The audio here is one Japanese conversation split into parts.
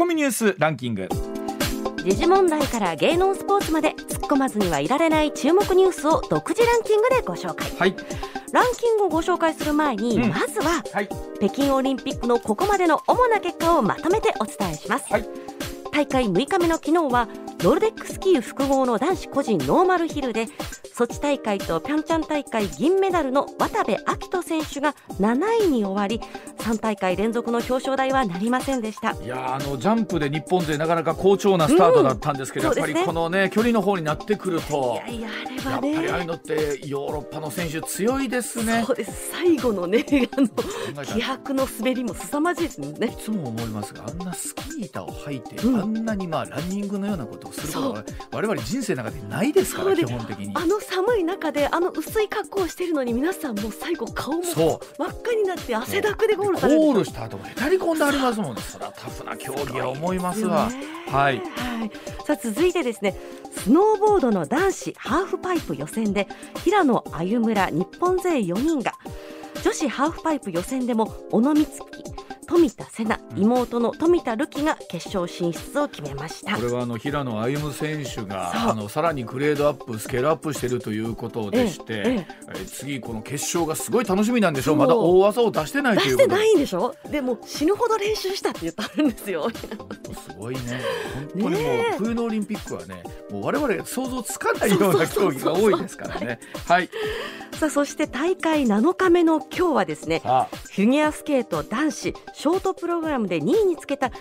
ツッコミニュースランキング。時事問題から芸能スポーツまで突っ込まずにはいられない注目ニュースを独自ランキングでご紹介。はい。ランキングをご紹介する前に、うん。まずははい。北京オリンピックのここまでの主な結果をまとめてお伝えします、はい。大会6日目の昨日はノルディックスキー複合の男子個人ノーマルヒルでソチ大会とピョンチャン大会銀メダルの渡部暁斗選手が7位に終わり3大会連続の表彰台はなりませんでした。いやーあのジャンプで日本勢なかなか好調なスタートだったんですけど、うんね。やっぱりこのね距離の方になってくるといやいやあれはやっぱりああいうねのってヨーロッパの選手強いですね。そうです最後のねあの気迫の滑りも凄まじいですね。いつも思いますがあんなスキー板を履いて、うん。あんなにまあランニングのようなことをすることそは我々人生の中でないですから基本的に。あの寒い中であの薄い格好をしてるのに皆さんもう最後顔もそ真っ赤になって汗だくでゴーうルされるゴールした後もへたり込んでありますもん。ねそれはタフな競技は思いますわ。はい。はい、さあ続いてですね。スノーボードの男子ハーフパイプ予選で平野歩夢ら日本勢4人が女子ハーフパイプ予選でも小野光希富田瀬奈うん。妹の富田るきが決勝進出を決めました。これはあの平野歩夢選手があのさらにグレードアップスケールアップしているということでして、えええー次この決勝がすごい楽しみなんでしょう。まだ大技を出してない出ということで。してないんでしょ？でも死ぬほど練習したって言ってあるんですよ。すごいね。本当にもう冬のオリンピックはねもう我々想像つかないような競技が多いですからね。はい。さあそして大会7日目の今日はですねフィギアスケート男子ショートプログラムで2位につけた18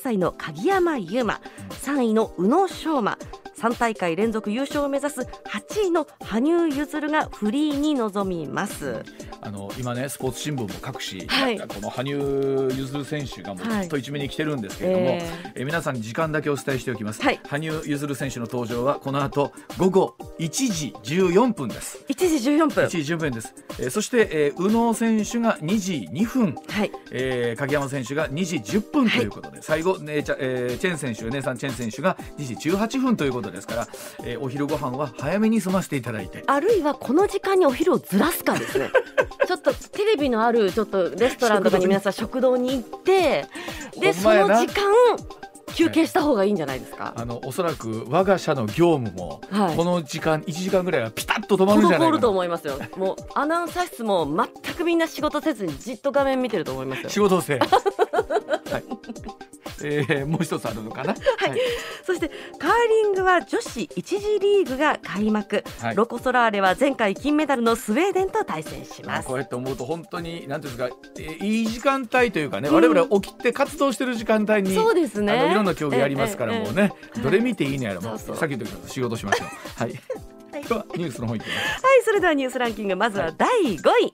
歳の鍵山優真3位の宇野昌磨3大会連続優勝を目指す8位の羽生結弦がフリーに臨みます。あの今ねスポーツ新聞も各紙、はい。この羽生結弦選手がもうはいずっと一面に来てるんですけれども、ええ。皆さんに時間だけお伝えしておきます、はい。羽生結弦選手の登場はこの後午後1時14分です。1時14分。1時14分です、えーそして、えー宇野選手が2時2分。はい。えー、鍵山選手が2時10分ということで、最後、ねちゃえーチェン選手、姉さんチェン選手が2時18分ということですから、えーお昼ご飯は早めに済ませていただいて、あるいはこの時間にお昼をずらすかですね ちょっとテレビのあるちょっとレストランとかに皆さん食堂に行って でその時間休憩した方がいいんじゃないですか？あのおそらく我が社の業務も、はい。この時間、1時間ぐらいはピタッと止まるんじゃない滞ると。思いますよ。もうアナウンサー室も全くみんな仕事せずにじっと画面見てると思いますよ。仕事をせえ。はい。えーもう一つあるのかな？はい。そしてカーリングは女子1次リーグが開幕、はい。ロコ・ソラーレは前回金メダルのスウェーデンと対戦します。こうやって思うと本当になんていうんですか、えーいい時間帯というかね、うん。我々起きて活動してる時間帯に、そうですね。あのいろんな競技ありますから、ええもうね、ええどれ見ていいのやらもうさっき言ったけど仕事しましょう。はい。はい。ではニュースの方行ってみます。はいそれではニュースランキングまずは第5位、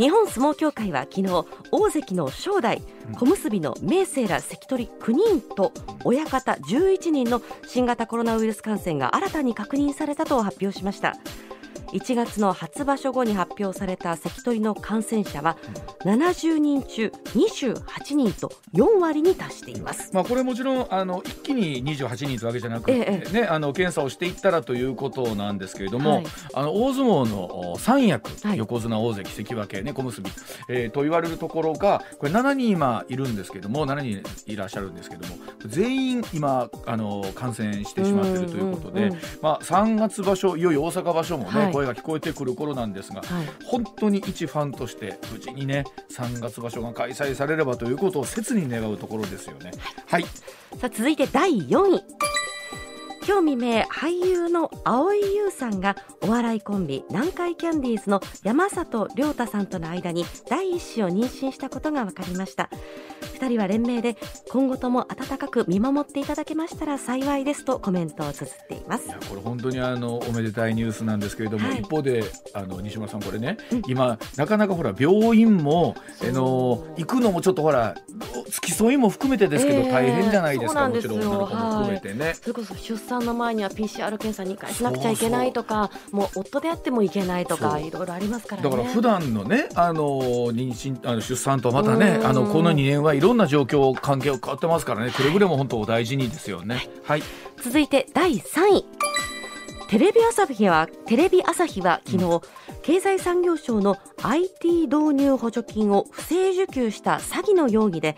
日本相撲協会は昨日大関の正代うん。小結の明生ら関取9人と親方11人の新型コロナウイルス感染が新たに確認されたと発表しました1月の初場所後に発表された関取の感染者は70人中28人と4割に達しています。まあこれもちろんあの一気に28人というわけじゃなくて、えねあの検査をしていったらということなんですけれども、はい。あの大相撲のお三役、はい。横綱大関関脇ね小結、えーと言われるところがこれ7人今いるんですけども7人いらっしゃるんですけども全員今あの感染してしまっているということで、まあ3月場所いよいよ大阪場所もね、はい声が聞こえてくる頃なんですが、はい。本当に一ファンとして無事にね3月場所が開催されればということを切に願うところですよね。はい、さあ続いて第4位今日未明俳優の蒼井優さんがお笑いコンビ南海キャンディーズの山里亮太さんとの間に第一子を妊娠したことが分かりました。2人は連名で今後とも温かく見守っていただけましたら幸いですとコメントを綴っています。いやこれ本当にあのおめでたいニュースなんですけれども、はい。一方であの西村さんこれね、うん。今なかなかほら病院もあの行くのもちょっとほら付き添いも含めてですけど、ええ大変じゃないですかもちろん女の子も含めてね。それこそ出産の前には PCR 検査2回しなくちゃいけないとかもう夫であってもいけないとかいろいろありますからね。だから普段のねあの妊娠あの出産とまたねうん。あのこの2年はいろんな状況関係が変わってますからねくれぐれも本当お大事にですよね。はい、続いて第3位。テレビ朝日はテレビ朝日は昨日、経済産業省の IT 導入補助金を不正受給した詐欺の容疑で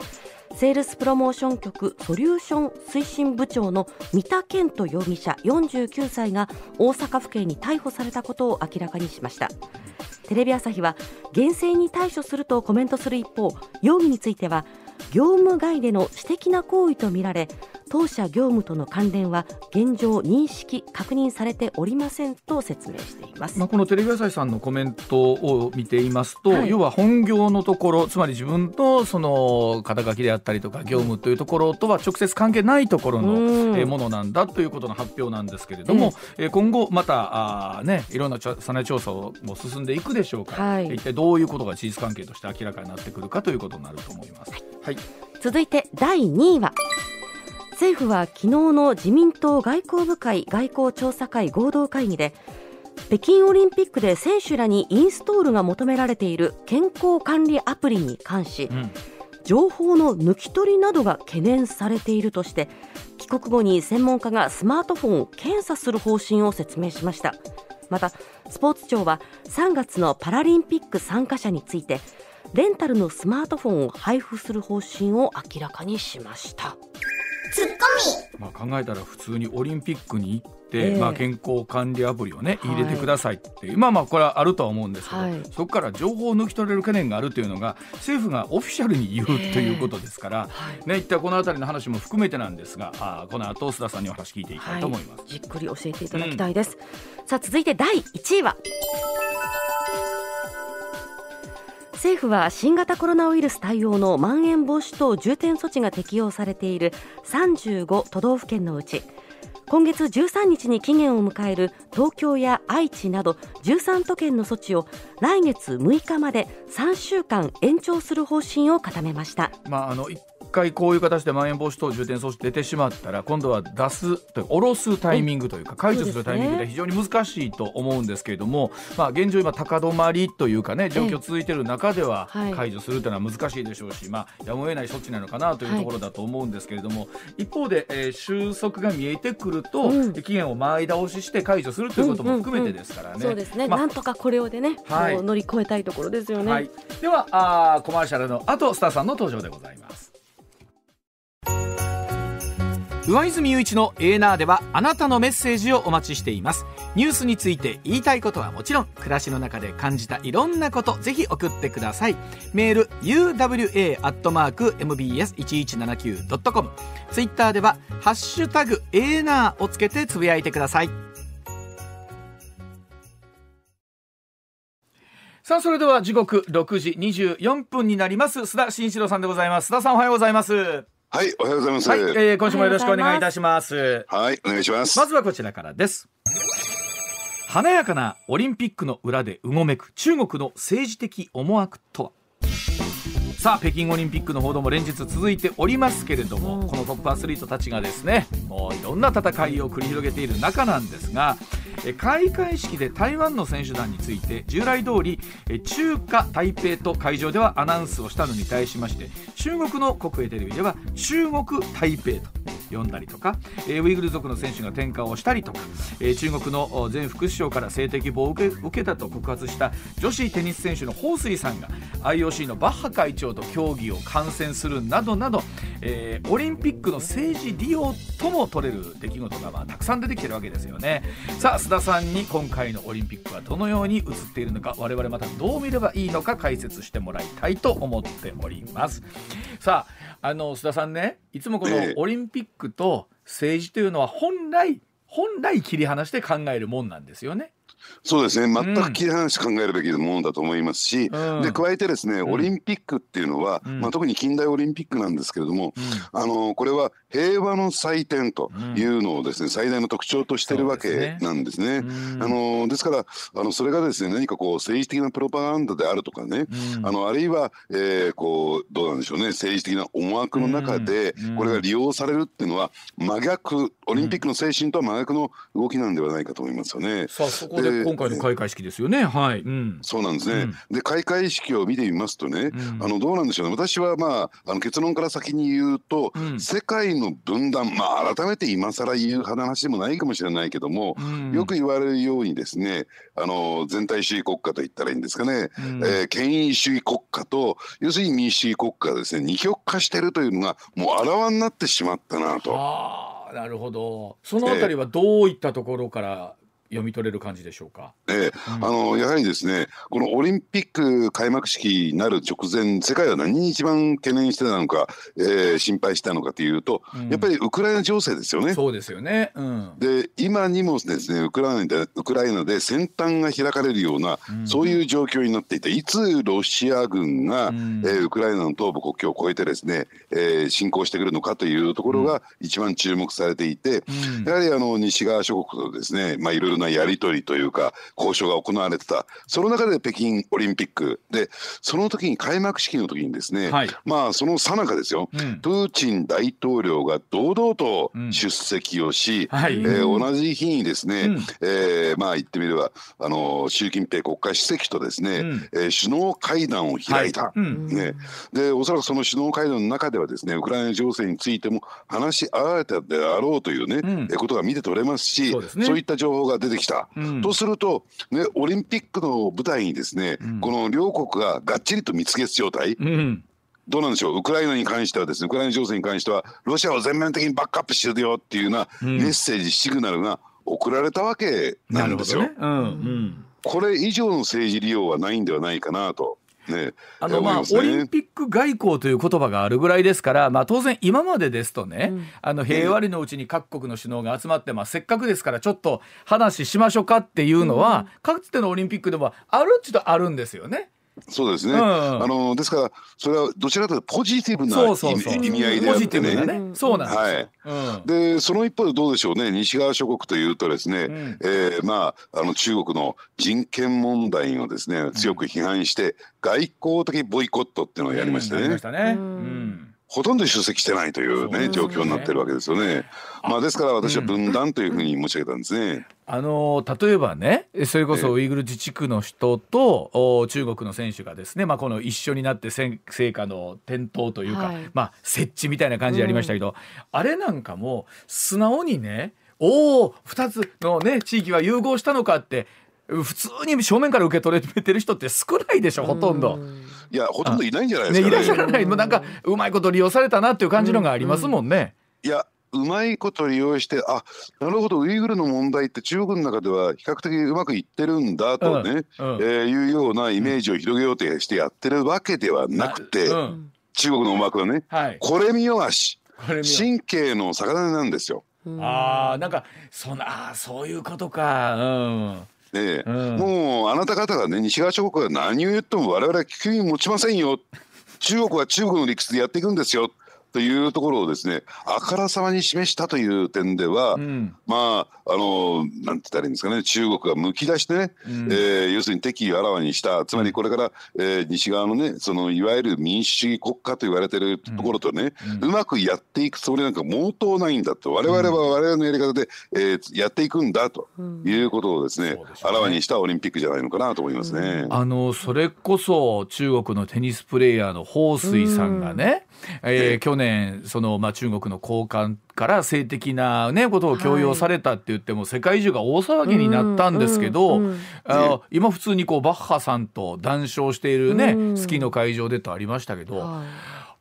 セールスプロモーション局ソリューション推進部長の三田健人容疑者49歳が大阪府警に逮捕されたことを明らかにしました。テレビ朝日は厳正に対処するとコメントする一方容疑については業務外での私的な行為とみられ当社業務との関連は現状認識確認されておりませんと説明しています、まあ、このテレビ朝日さんのコメントを見ていますと、はい、要は本業のところつまり自分とその肩書きであったりとか業務というところとは直接関係ないところのえものなんだということの発表なんですけれども、え今後またあ、ね、いろんなさ内調査をも進んでいくでしょうから、はい、一体どういうことが事実関係として明らかになってくるかということになると思います。はい、続いて第2位は政府は昨日の自民党外交部会外交調査会合同会議で北京オリンピックで選手らにインストールが求められている健康管理アプリに関し、うん、情報の抜き取りなどが懸念されているとして帰国後に専門家がスマートフォンを検査する方針を説明しました。またスポーツ庁は3月のパラリンピック参加者についてレンタルのスマートフォンを配布する方針を明らかにしましたツッコミ、まあ、考えたら普通にオリンピックに行って、えー、まあ、健康管理アプリをね入れてくださいっていう、まあまあこれはあるとは思うんですけど、はい、そこから情報を抜き取れる懸念があるというのが政府がオフィシャルに言うということですから、えー、ね、一体この辺りの話も含めてなんですがあこの後須田さんにお話聞いていきたいと思います、はい、じっくり教えていただきたいです、うん、さあ続いて第1位は政府は新型コロナウイルス対応のまん延防止等重点措置が適用されている35都道府県のうち今月13日に期限を迎える東京や愛知など13都県の措置を来月6日まで3週間延長する方針を固めました。まあ、あの回こういう形でまん延防止等重点措置出てしまったら今度は出すと下ろすタイミングというか解除するタイミングで非常に難しいと思うんですけれども、まあ、現状今高止まりというかね状況続いている中では解除するというのは難しいでしょうし、まあ、やむを得ない措置なのかなというところだと思うんですけれども、一方で、えー、収束が見えてくると、期限を前倒しして解除するということも含めてですからね。そうですね、まあ、なんとかこれをでね、はい、乗り越えたいところですよね。はい、ではあコマーシャルの後スターさんの登場でございます。上泉雄一のエーナーではあなたのメッセージをお待ちしています。ニュースについて言いたいことはもちろん暮らしの中で感じたいろんなことぜひ送ってください。メール uwa.mbs1179.com ツイッターではハッシュタグエーナーをつけてつぶやいてください。さあそれでは時刻6時24分になります。須田慎一郎さんでございます。須田さんおはようございます。はい、おはようございます。はい、えー、今週もよろしくお願いいたします。はい、お願いします。まずはこちらからです。華やかなオリンピックの裏でうごめく中国の政治的思惑とは？さあ北京オリンピックの報道も連日続いておりますけれども、このトップアスリートたちがですねもういろんな戦いを繰り広げている中なんですが開会式で台湾の選手団について従来通り中華台北と会場ではアナウンスをしたのに対しまして中国の国営テレビでは中国台北と呼んだりとか、えー、ウイグル族の選手が転換をしたりとか、えー、中国の前副首相から性的暴を受け受けたと告発した女子テニス選手の彭帥さんが IOC のバッハ会長と協議を観戦するなどなど、えー、オリンピックの政治利用とも取れる出来事がまあたくさん出てきてるわけですよね。さあ須田さんに今回のオリンピックはどのように映っているのか我々またどう見ればいいのか解説してもらいたいと思っております。さああの須田さんねいつもこのオリンピックと政治というのは本来本来切り離して考えるもんなんですよね。そうですね。全く切り離して考えるべきものだと思いますし、うん、で加えてですね、オリンピックっていうのは、うん、まあ、特に近代オリンピックなんですけれども、うん、あのこれは平和の祭典というのをですね、最大の特徴としてるわけなんですね。ですね。あのですからあのそれがですね何かこう政治的なプロパガンダであるとかね、あのあるいは、えー、こうどうなんでしょうね政治的な思惑の中でこれが利用されるっていうのは真逆オリンピックの精神とは真逆の動きなんではないかと思いますよね。さあそこでれ今回の開会式ですよね。はい。うん。そうなんですね。で開会式を見てみますとね、あのどうなんでしょうね。私はまああの結論から先に言うと、世界の分断まあ改めて今更言う話でもないかもしれないけども、よく言われるようにですね、あの全体主義国家と言ったらいいんですかね、えー、権威主義国家と要するに民主主義国家がですね二極化しているというのがもうあらわになってしまったなと。なるほどそのあたりはどういったところから読み取れる感じでしょうか？ええ、うん、あのやはりですねこのオリンピック開幕式になる直前世界は何に一番懸念してたのか、えー、心配したのかというと、うん、やっぱりウクライナ情勢ですよね。そうですよね、うん、で今にもですねウクライナでウクライナで先端が開かれるような、そういう状況になっていていつロシア軍が、うん、えー、ウクライナの東部国境を越えてですね、えー、侵攻してくるのかというところが一番注目されていて、やはりあの西側諸国とですねまあいろいろなやり取りというか交渉が行われてた。その中で北京オリンピック。でその時に開幕式の時にですね、はい、まあその最中ですよ、うん、プーチン大統領が堂々と出席をし、うん。はい、えー、同じ日にですね、うん、えー、まあ言ってみればあの習近平国家主席とですね、うん、えー、首脳会談を開いた、はい、ね、でおそらくその首脳会談の中ではですねウクライナ情勢についても話し合われたであろうというね、うん、ことが見て取れますしそう、ね,、いった情報が出てきた。とすると、ね、オリンピックの舞台にですね、この両国ががっちりと蜜月状態、どうなんでしょう？ウクライナに関してはですねウクライナ情勢に関してはロシアを全面的にバックアップしてるよっていうようなメッセージ、シグナルが送られたわけなんですよ。これ以上の政治利用はないんではないかなと。ね、あのまあ、オリンピック外交という言葉があるぐらいですから、まあ、当然今までですとね、うん、あの平和里のうちに各国の首脳が集まって、まあ、せっかくですからちょっと話しましょうかっていうのは、うん、かつてのオリンピックでもあるっちゅうとあるんですよね。そうですね、うん、あのですからそれはどちらかというとポジティブな意味合いであってね。ね。そうなんですはい、うん、でその一方でどうでしょうね。西側諸国というとですね、うん、えー、まああの中国の人権問題をですね強く批判して、外交的ボイコットっていうのをやりましたね。ねうんほとんど出席してないというね、ね、状況になってるわけですよね。まあですから私は分断というふうに申し上げたんですね。あの例えばねそれこそウイグル自治区の人と中国の選手がですね、まあ、この一緒になって聖火の点灯というか、はい、まあ、設置みたいな感じでありましたけど、うん、あれなんかも素直にねおお2つのね地域は融合したのかって普通に正面から受け取れてる人って少ないでしょほとんど。いやほとんどいないんじゃないですか、ね、ね、いらっしゃらない。もうなんかうまいこと利用されたなっていう感じのがありますもんね。いやうまいこと利用してあなるほどウイグルの問題って中国の中では比較的うまくいってるんだとね、うんうん、えー、いうようなイメージを広げようとしてやってるわけではなくて、うん、中国の思惑はね、はい、これ見よがし神経の魚なんですよ。あなんかそんなあそういうことか。うんね、うん、もうあなた方がね西側諸国が何を言っても我々は聞くに持ちませんよ。中国は中国の理屈でやっていくんですよというところをですねあからさまに示したという点では、うん、まああのなんて言ったらいいんですかね中国がむき出してね、うん、えー、要するに敵意をあらわにした。つまりこれから、えー、西側のねそのいわゆる民主主義国家と言われてるところとね、うん、うまくやっていくつもりなんか毛頭ないんだと我々は我々のやり方で、えー、やっていくんだということをですね,、あらわにしたオリンピックじゃないのかなと思いますね。あのそれこそ中国のテニスプレーヤーの彭帥さんがね、えー、去年その、まあ、中国の高官から性的な、ね、ことを強要されたって言っても、はい、世界中が大騒ぎになったんですけど、うんうん、あ今普通にこうバッハさんと談笑しているね、うん、スキーの会場でとありましたけど、はい、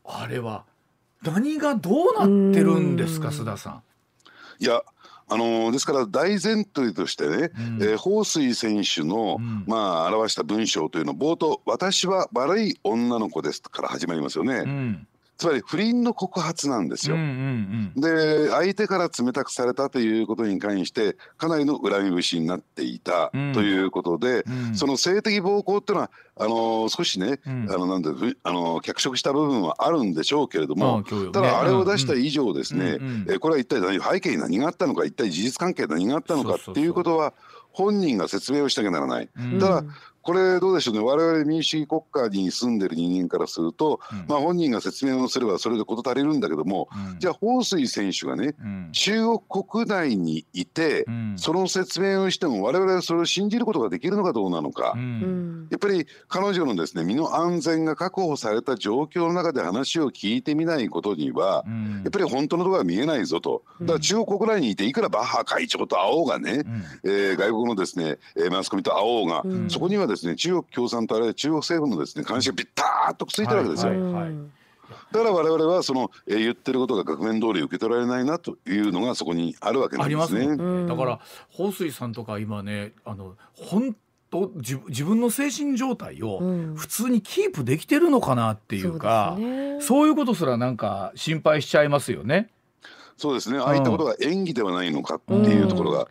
あれは何がどうなってるんですか、須田さん。いやあのですから大前提としてね、うん、えー、彭帥選手の、うん、まあ表した文章というの冒頭「私は悪い女の子です」から始まりますよね。うんつまり不倫の告発なんですよ。うんうんうん、で相手から冷たくされたということに関してかなりの恨み節になっていたということで、うん、その性的暴行っていうのはあの少しね、うん、あのなんであの脚色した部分はあるんでしょうけれども、ね、ただあれを出した以上ですね、うんうん、えこれは一体何背景に何があったのか一体事実関係何があったのかっていうことは本人が説明をしなきゃならない。ただこれどうでしょうね。我々民主主義国家に住んでる人間からすると、うん、まあ、本人が説明をすればそれで事足りるんだけども、うん、じゃあ彭帥選手がね、うん、中国国内にいて、その説明をしても我々はそれを信じることができるのかどうなのか、やっぱり彼女のですね身の安全が確保された状況の中で話を聞いてみないことには、やっぱり本当のところは見えないぞと。だから中国国内にいていくらバッハ会長と会おうがね、えー、外国のですねマスコミと会おうが、そこにはですね中国共産党あるいは中国政府のですね監視がビッターっとくっついてるわけですよ。はいはいはいだから我々はその、えー、言ってることが額面通り受け取られないなというのがそこにあるわけなんですね。すだから彭帥さんとか今ねあの本当自自分の精神状態を普通にキープできてるのかなっていうか、うんそうね、そういうことすらなんか心配しちゃいますよね。そうですねああいったことが演技ではないのかっていうところが。うん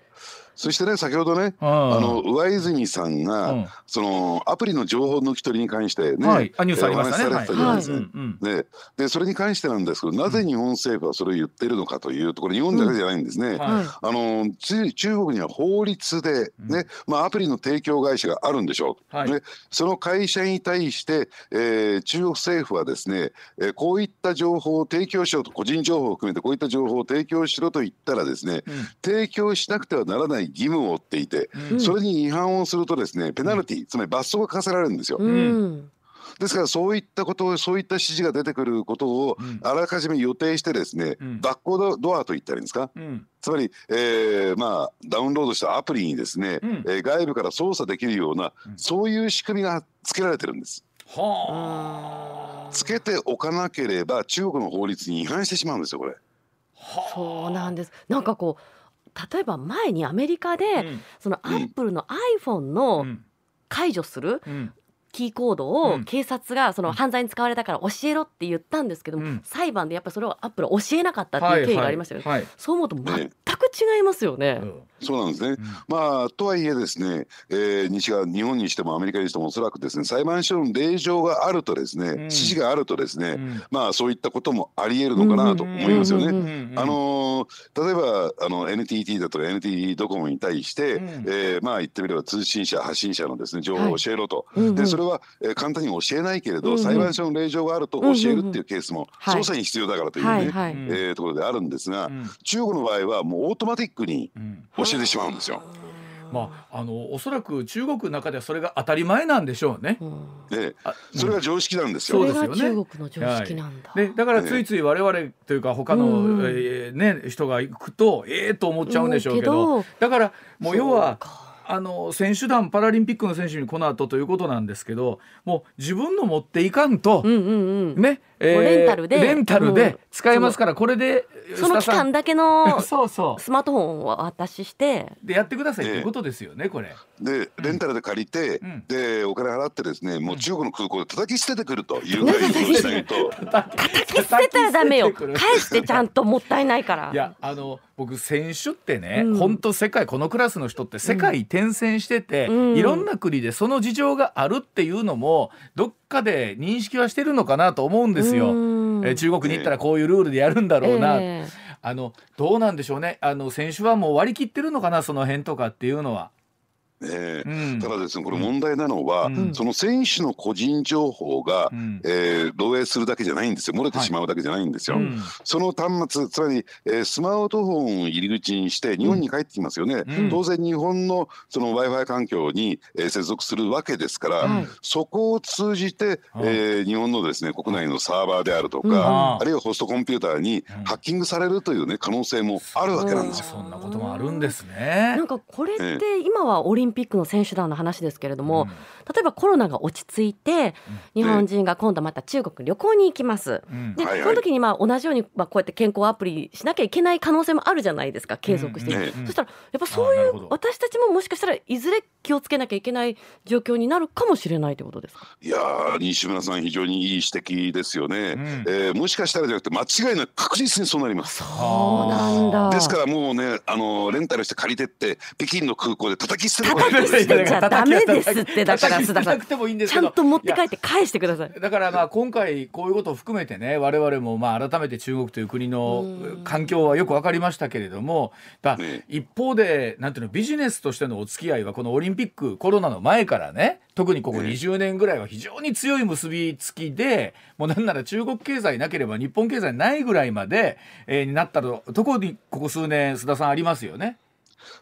そしてね先ほどねあの上泉さんが、うん、そのアプリの情報抜き取りに関してね、はい、ニュースありましたね。されたじゃないですか。ででそれに関してなんですけどなぜ日本政府はそれを言ってるのかというところ日本だけじゃないんですね。うん。はい、あの中国には法律でね、まあ、アプリの提供会社があるんでしょう。はい、ね、その会社に対して、えー、中国政府はですね、えー、こういった情報を提供しようと個人情報を含めてこういった情報を提供しろと言ったらですね、うん、提供しなくてはならない義務を負っていて、うん、それに違反をするとですねペナルティ、つまり罰則が課せられるんですよ。ですからそういったことをそういった指示が出てくることをあらかじめ予定してですね、うん、バックドアと言ったらいいんですか、うん、つまり、えー、まあダウンロードしたアプリにですね、うん、えー、外部から操作できるような、そういう仕組みがつけられてるんです。はあ、つけておかなければ中国の法律に違反してしまうんですよこれ。そうなんです。なんかこう例えば前にアメリカで、うん、そのアップルの iPhone の解除する、キーコードを警察がその犯罪に使われたから教えろって言ったんですけども、うん、裁判でやっぱりそれをアップル教えなかったっていう経緯がありましたよね、はい。はいはい、そう思うと全く違いますよね。そうなんですね、うん、まあとはいえですね、えー、西側日本にしてもアメリカにしてもおそらくですね裁判所の令状があるとですね、うん、指示があるとですね、まあそういったこともありえるのかなと思いますよね。あの例えばあの NTT だとか NTT ドコモに対して、うん、えー、まあ言ってみれば通信社発信者のですね情報を教えろと、でそれは、えー、簡単に教えないけれど、裁判所の令状があると教えるっていうケースも捜査に必要だからというね、はい、えー、ところであるんですが、中国の場合はもうオートマティックに教えてしまうんですよ。まあ、あのおそらく中国の中ではそれが当たり前なんでしょうね。で、それが常識なんですよ。そうですよね。中国の常識なんだ。で、だからついつい我々というか他の、えー、ね人が行くとええー、と思っちゃうんでしょうけど、だからもう要は。あの選手団パラリンピックの選手にこの後ということなんですけどもう自分の持っていかんと、うんうんうん、ね、えー、レンタルで。レンタルで使えますからこれでその期間だけの そうそう。スマートフォンを渡しして。でやってくださいっていうことですよねこれ。でレンタルで借りて、うん、でお金払ってですねもう中国の空港で叩き捨ててくるというぐらいにしないと。叩き捨てたらダメよ。返してちゃんともったいないから。いやあの僕選手ってね、うん、本当世界このクラスの人って世界転戦してて、うん、いろんな国でその事情があるっていうのもどっかで認識はしてるのかなと思うんですよ。え中国に行ったらこういうルールでやるんだろうな、えー、あのどうなんでしょうねあの選手はもう割り切ってるのかなその辺とかっていうのは。えー、うん、ただですねこれ問題なのは、うん、その選手の個人情報が、うん、えー、漏洩するだけじゃないんですよ。漏れてしまうだけじゃないんですよ。はい、その端末つまり、えー、スマートフォンを入り口にして日本に帰ってきますよね、当然日本のその w i f i 環境に、えー、接続するわけですから、そこを通じて、えー、日本のですね国内のサーバーであるとか、あるいはホストコンピューターにハッキングされるというね可能性もあるわけなんですよ。そんなこともあるんですね。なんかこれって今はオリンンピックの選手団の話ですけれども、うん、例えばコロナが落ち着いて、日本人が今度また中国旅行に行きます。うん、で、はいはい、その時にまあ同じようにまあこうやって健康アプリしなきゃいけない可能性もあるじゃないですか継続して、うん、そしたらやっぱそういう私たちももしかしたらいずれ気をつけなきゃいけない状況になるかもしれないということですか？いや西村さん非常にいい指摘ですよね、うん、えー、もしかしたらじゃなくて間違いなく確実にそうなります。そうなんだ。ですからもうねあのレンタルして借りてって北京の空港で叩き捨てるこ叩きしてちゃダメですってだから須田さんちゃんと持って帰って返してくださいだからまあ今回こういうことを含めてね我々もまあ改めて中国という国の環境はよく分かりましたけれども、まあ、一方でなんていうのビジネスとしてのお付き合いはこのオリンピックコロナの前からね特にここ20年ぐらいは非常に強い結びつきでもうなんなら中国経済なければ日本経済ないぐらいまで、えー、になったところにここ数年須田さんありますよね。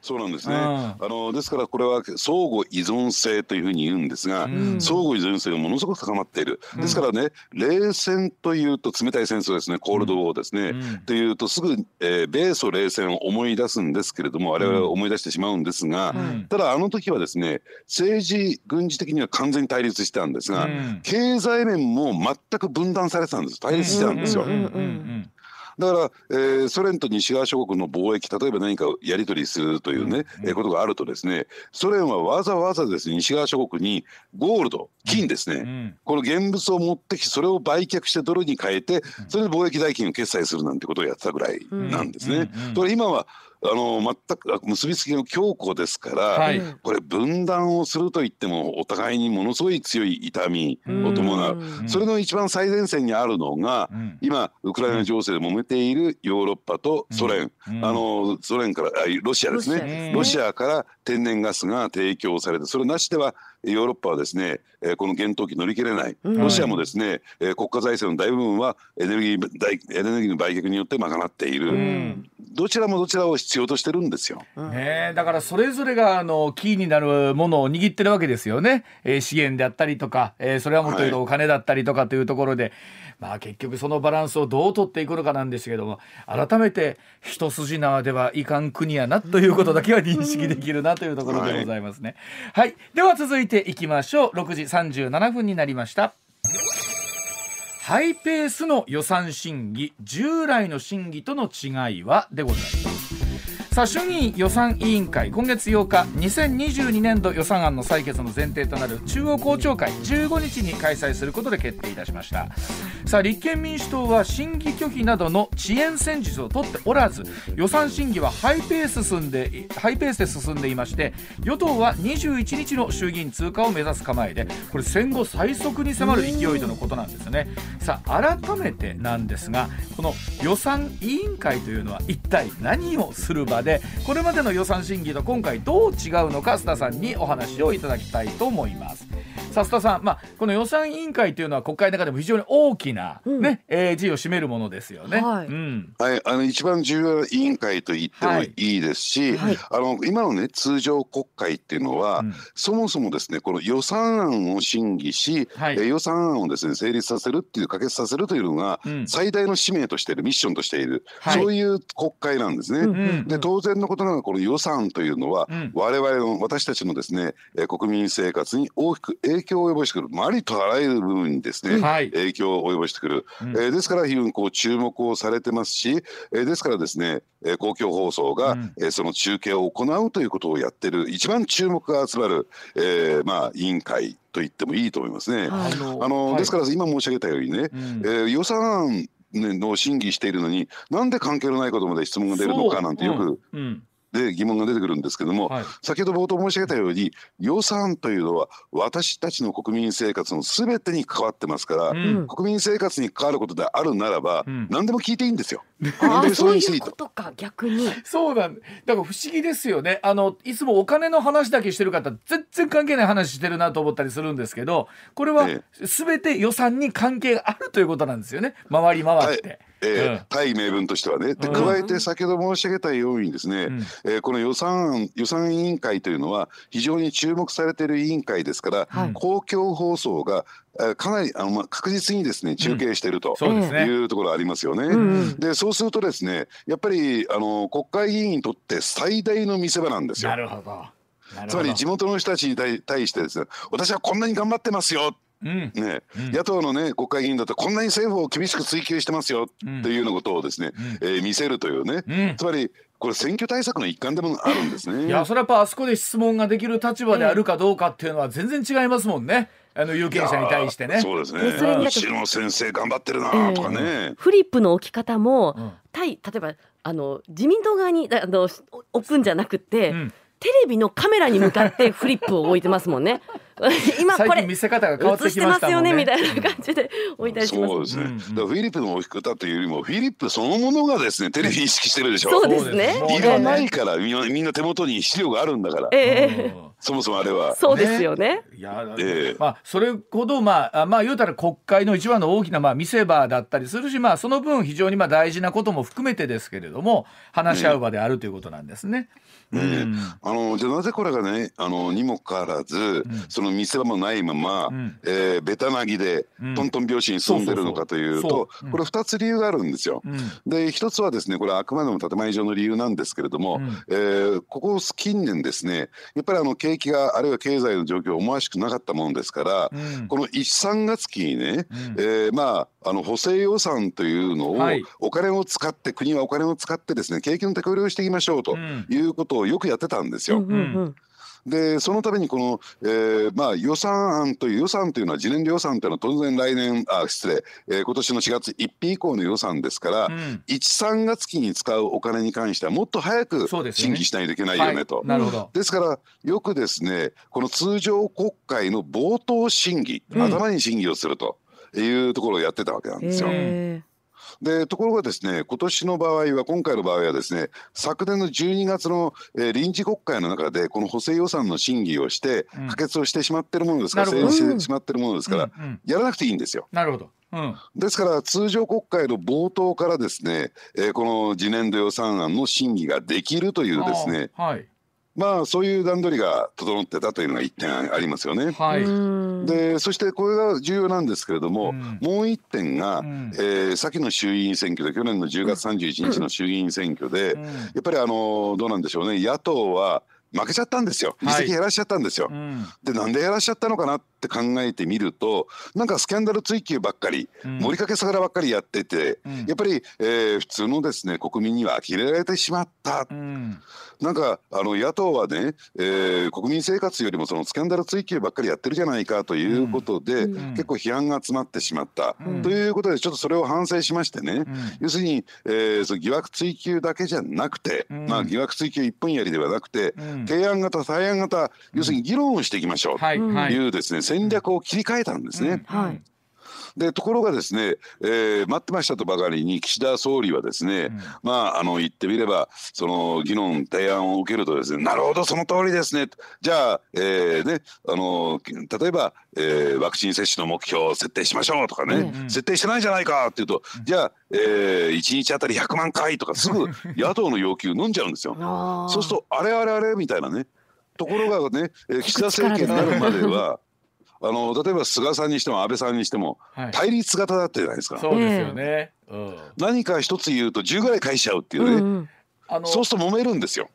そうなんですね、うん、あのですからこれは相互依存性というふうに言うんですが、うん、相互依存性がものすごく高まっている、うん、ですからね冷戦というと冷たい戦争ですね。コールドウォーですね、というとすぐ、えー、米ソ冷戦を思い出すんですけれども我々は思い出してしまうんですが、ただあの時はですね政治軍事的には完全に対立してたんですが、経済面も全く分断されてたんです。対立してたんですよ。だから、えー、ソ連と西側諸国の貿易例えば何かやり取りするというね、うん、えー、ことがあるとですねソ連はわざわざですね西側諸国にゴールド金ですね、うん、この現物を持ってきてそれを売却してドルに変えてそれで貿易代金を決済するなんてことをやってたぐらいなんですね。と今はあの全く結びつきの強固ですから、はい、これ分断をするといってもお互いにものすごい強い痛みを伴う。それの一番最前線にあるのが、うん、今ウクライナ情勢で揉めているヨーロッパとソ連、うん、あのソ連からロシアですね。ロシアから天然ガスが提供されてそれなしではヨーロッパはですね、えー、この厳冬期乗り切れない、ロシアもですね、えー、国家財政の大部分はエネルギーエネルギーの売却によって賄っている、うん、どちらもどちらを必要としてるんですよ。ね、だからそれぞれがあのキーになるものを握ってるわけですよね、えー、資源であったりとか、えー、それはもっと言うとお金だったりとかというところで。はいまあ結局そのバランスをどう取っていくのかなんですけども改めて一筋縄ではいかん国やなということだけは認識できるなというところでございますね。はい、はい、では続いていきましょう6時37分になりました。ハイペースの予算審議従来の審議との違いはでございます。さあ衆議院予算委員会今月8日2022年度予算案の採決の前提となる中央公聴会15日に開催することで決定いたしました。さあ立憲民主党は審議拒否などの遅延戦術を取っておらず予算審議はハイペース進んでハイペースで進んでいまして与党は21日の衆議院通過を目指す構えでこれ戦後最速に迫る勢いとのことなんですね。さあ改めてなんですがこの予算委員会というのは一体何をする場ででこれまでの予算審議と今回どう違うのか須田さんにお話をいただきたいと思います。さ須田さん、まあ、この予算委員会というのは国会の中でも非常に大きなね、ね、うん、えー、地位を占めるものですよね。はい、うん、はい、あの一番重要な委員会と言ってもいいですし、はい、あの今のね通常国会っていうのは、うん、そもそもですねこの予算案を審議し、はい、え予算案をですね成立させるっていう可決させるというのが、最大の使命としているミッションとしている、そういう国会なんですね。うんうんうん、で当然のことながらこの予算というのは、我々の私たちのですね国民生活に大きく影響を及ぼしてくる、まあ、ありとあらゆる部分にですね、はい、影響を及ぼしてくる、うん、えー、ですから非常にこう注目をされてますし、えー、ですからですね、えー、公共放送が、うん、えー、その中継を行うということをやってる一番注目が集まる、えー、まあ委員会と言ってもいいと思いますね。あのあの、はい、ですから今申し上げたようにね、うん、えー、予算案の審議しているのになんで関係のないことまで質問が出るのかなんてよく、うん、で疑問が出てくるんですけども、はい、先ほど冒頭申し上げたように予算というのは私たちの国民生活のすべてに関わってますから、うん、国民生活に関わることであるならば、うん、何でも聞いていいんですよ。ああそういうことか逆に。そうなんだから不思議ですよね。あのいつもお金の話だけしてる方全然関係ない話してるなと思ったりするんですけどこれはすべて予算に関係があるということなんですよね。回り回って。はいえー、大名分としてはね。で加えて先ほど申し上げたようにですね、うん、えー、この予算予算委員会というのは非常に注目されている委員会ですから、はい、公共放送がかなりあの、まあ、確実にですね中継していると、うん、いうところありますよね。うん、でそうするとですねやっぱりあの国会議員にとって最大の見せ場なんですよ。なるほど。つまり地元の人たちに対してですね私はこんなに頑張ってますよね、うん、野党のね国会議員だとこんなに政府を厳しく追及してますよっていうようなことをですね、うん、えー、見せるというね、つまりこれ選挙対策の一環でもあるんですね。いやそれはやっぱあそこで質問ができる立場であるかどうかっていうのは全然違いますもんね。あの有権者に対してね。そうですね。それに白野先生頑張ってるなとかね、えー、フリップの置き方も、対例えばあの自民党側にあの置くんじゃなくて。うんテレビのカメラに向かってフリップを置いてますもんね。今これ見せ方が変わってきましたもんね。ますよねみたいな感じで置いたりします。そうですね、うんうん。だフィリップの置き方というよりもフィリップそのものがですねテレビ意識してるでしょ。そうですね。いらないからみんなみんな手元に資料があるんだから。ええ。うんそもそもあれは。そうですよね。いや、ええ。まあそれほどまああまあ言うたら国会の一番の大きなまあ見せ場だったりするしまあその分非常にまあ大事なことも含めてですけれども話し合う場であるということなんですね。ねうん。あのじゃあなぜこれがねあのにもかかわらず、その見せ場もないまま、ん。えーベタなぎでうん。トントン拍子に進んでるのかというとこれ2つ理由があるんですよ。うん。で一つはですねこれはあくまでも建前上の理由なんですけれども、うん。えーここ近年ですねやっぱりあの景気があるいは経済の状況思わしくなかったものですから、うん。この13月期にね、うん。えーまああの補正予算というのを、はい。お金を使って国はお金を使ってですね景気の手こ入れをしていきましょうとうん。いうことをよくやってたんですよ。うんうんうんでそのためにこの、えーまあ、予算案という予算というのは次年度予算というのは当然来年あ失礼、えー今年の4月1日以降の予算ですから、うん13月期に使うお金に関してはもっと早くそうですよね審議しないといけないよねと。はい、なるほど。ですからよくですねこの通常国会の冒頭審議、うん頭に審議をするというところをやってたわけなんですよ。えでところがですね今年の場合は今回の場合はですね昨年の12月の、えー臨時国会の中でこの補正予算の審議をしてうん可決をしてしまってるものですから成立してしまってるものですから、やらなくていいんですよ。なるほど。うん。ですから通常国会の冒頭からですね、えーこの次年度予算案の審議ができるというですねはいまあそういう段取りが整ってたというのが一点ありますよね。はい。うん。でそしてこれが重要なんですけれども、うん。もう一点が、うん。えー先の衆議院選挙で去年の10月31日の衆議院選挙で、うん。やっぱりあのどうなんでしょうね。野党は負けちゃったんですよ。議席減らしちゃったんですよ。うん。でなんで減らしちゃったのかなって考えてみるとなんかスキャンダル追及ばっかり、うん。盛りかけさがらばっかりやってて、うん。やっぱり、えー普通のですね国民には呆れられてしまった、うんなんかあの野党はね、えー国民生活よりもそのスキャンダル追及ばっかりやってるじゃないかということで、うん。うん。結構批判が集まってしまった、うん。ということでちょっとそれを反省しましてね、うん。要するに、えーその疑惑追及だけじゃなくて、うん。まあ、疑惑追及一本やりではなくて、うん。提案型対案型要するに議論をしていきましょう。うんとはいはい。いうですね、戦略を切り替えたんですね。うん。はいでところがですね、えー待ってましたとばかりに岸田総理はですね、うん。まああの言ってみればその議論提案を受けるとですねなるほどその通りですねじゃあ、えーねあの例えば、えーワクチン接種の目標を設定しましょうとかね、うん設定してないじゃないかっていうと、じゃあ、えー、1日あたり100万回とかすぐ野党の要求飲んじゃうんですよ。そうするとあれあれあれみたいなね。ところがね、えー岸田政権になるまではあの例えば菅さんにしても安倍さんにしてもはい対立型だったじゃないですか。そうですよね。うん何か一つ言うと10ぐらい返しちゃうっていうね、うんうんあのそうすると揉めるんですよ。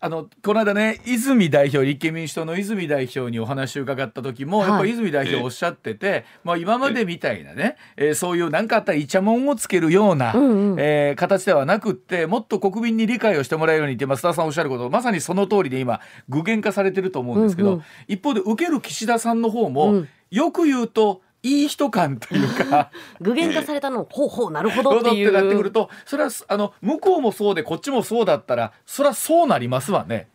あのこの間ね泉代表立憲民主党の泉代表にお話を伺った時も、はい。やっぱり泉代表おっしゃってて、まあ、今までみたいなね、えーそういう何かあったらイチャモンをつけるような、うんうん。えー形ではなくってもっと国民に理解をしてもらえるようにって増田さんおっしゃることまさにその通りで今具現化されてると思うんですけど、うんうん。一方で受ける岸田さんの方も、うん。よく言うといい人感というか。具現化されたのほうほうなるほどっていう。ってなってくるとそれはあの向こうもそうでこっちもそうだったらそれはそうなりますわね。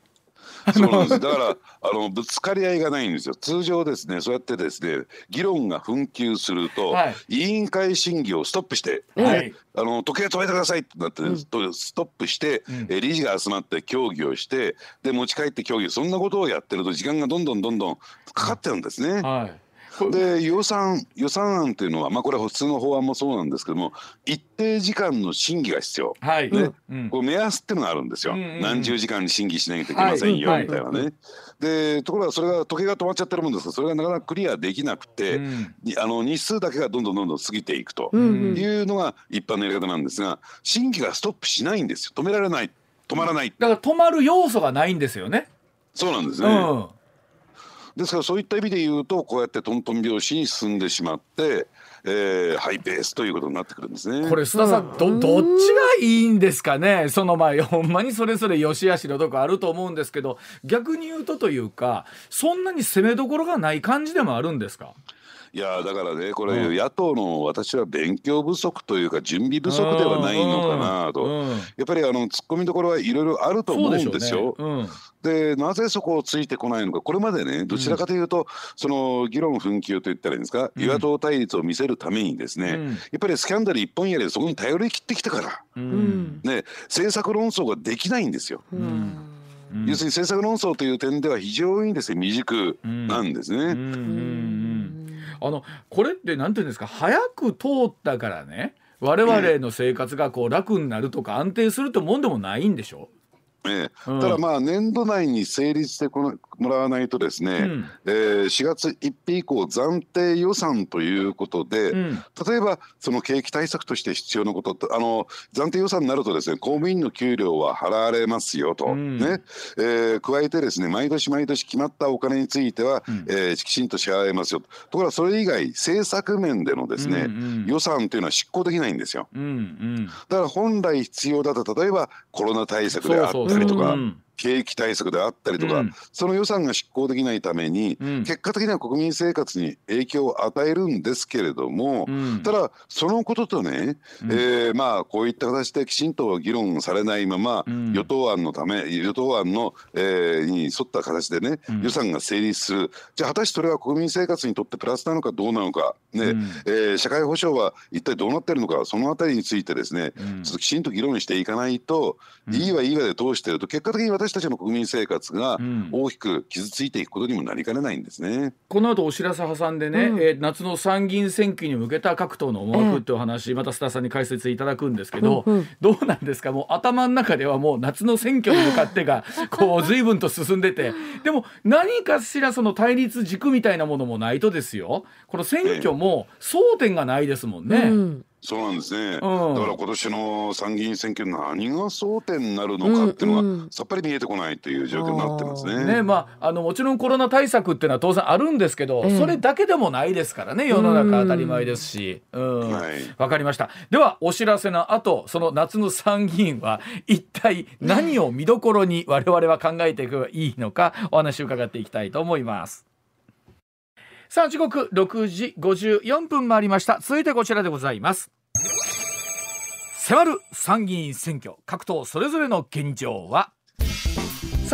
そうなんです。だから あのぶつかり合いがないんですよ。通常ですねそうやってですね議論が紛糾すると、はい。委員会審議をストップして、はい。あの時計止めてくださいってなって、うん。とストップして、うん。え理事が集まって協議をしてで持ち帰って協議そんなことをやってると時間がどんどんどんどんかかってるんですね。はいで予算予算案というのは、まあ、これは普通の法案もそうなんですけども一定時間の審議が必要。はい、ね。うんこう目安っていうのがあるんですよ、うんうんうん。何十時間に審議しなきゃいけませんよ、は。い。みたいなね。でところがそれが時計が止まっちゃってるもんですからそれがなかなかクリアできなくて、うん。にあの日数だけがどんどんどんどん過ぎていくというのが一般のやり方なんですが審議がストップしないんですよ。止められない。止まらない、だから止まる要素がないんですよね。そうなんですね。うん。ですからそういった意味で言うとこうやってトントン拍子に進んでしまって、えーハイペースということになってくるんですね。これ須田さんどどっちがいいんですかね？そのまあ ほんまにそれぞれ良し悪しのとこあると思うんですけど逆に言うとというかそんなに攻めどころがない感じでもあるんですか？いやだからねこれ、野党の私は勉強不足というか準備不足ではないのかなと、やっぱりあの突っ込みどころはいろいろあると思うんですよ。でなぜそこをついてこないのかこれまでねどちらかというと、うん、その議論紛糾といったらいいんですか、与野党対立を見せるためにですね、うん、やっぱりスキャンダル一本やりでそこに頼り切ってきたから、うん、ね、政策論争ができないんですよ。要するに政策論争という点では非常にですね未熟なんですね。あのこれってなんていうんですか早く通ったからね我々の生活がこう楽になるとか安定するってもんでもないんでしょ？ええ、ただまあ年度内に成立してこのもらわないとですね、うん、えー、4月1日以降暫定予算ということで、うん、例えばその景気対策として必要なことあの暫定予算になるとですね公務員の給料は払われますよと、うん、ね。えー、加えてですね毎年毎年決まったお金については、うん、えー、きちんと支払えますよと。ころがそれ以外政策面でのですね、うんうん、予算というのは執行できないんですよ、うんうん、だから本来必要だった例えばコロナ対策であったりとか。景気対策であったりとか、うん、その予算が執行できないために、うん、結果的には国民生活に影響を与えるんですけれども、うん、ただそのこととね、うん、えー、まあこういった形できちんと議論されないまま、与党案のため与党案の、えー、に沿った形でね、予算が成立する。じゃあ果たしてそれは国民生活にとってプラスなのかどうなのか、ねえー、社会保障は一体どうなってるのかそのあたりについてですね、ちょっときちんと議論していかないと、いいはいいわで通してると結果的に私たちの国民生活が大きく傷ついていくことにもなりかねないんですね。うん、この後お知らせ挟んでね、うん、えー、夏の参議院選挙に向けた各党の思惑っていう話、うん、また須田さんに解説いただくんですけど、うんうん、どうなんですか？もう頭の中ではもう夏の選挙に向かってが こう随分と進んでて。でも何かしらその対立軸みたいなものもないとですよ。この選挙も争点がないですもんね。うんそうなんですね、うん、だから今年の参議院選挙何が争点になるのかっていうのがさっぱり見えてこないという状況になってますね。うん、ねまああのもちろんコロナ対策っていうのは当然あるんですけど、それだけでもないですからね世の中当たり前ですし。うん、はい、分かりました。ではお知らせの後その夏の参議院は一体何を見どころに我々は考えていけばいいのかお話を伺っていきたいと思います。さあ時刻6時54分回りました。続いてこちらでございます。迫る参議院選挙。各党それぞれの現状は？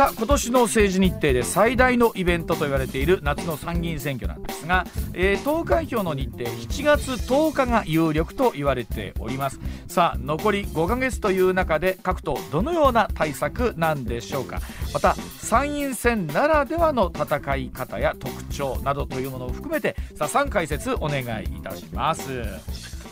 さあ今年の政治日程で最大のイベントと言われている夏の参議院選挙なんですが、えー、投開票の日程7月10日が有力と言われております。さあ残り5ヶ月という中で各党どのような対策なんでしょうか。また参院選ならではの戦い方や特徴などというものを含めてさあ3解説お願いいたします。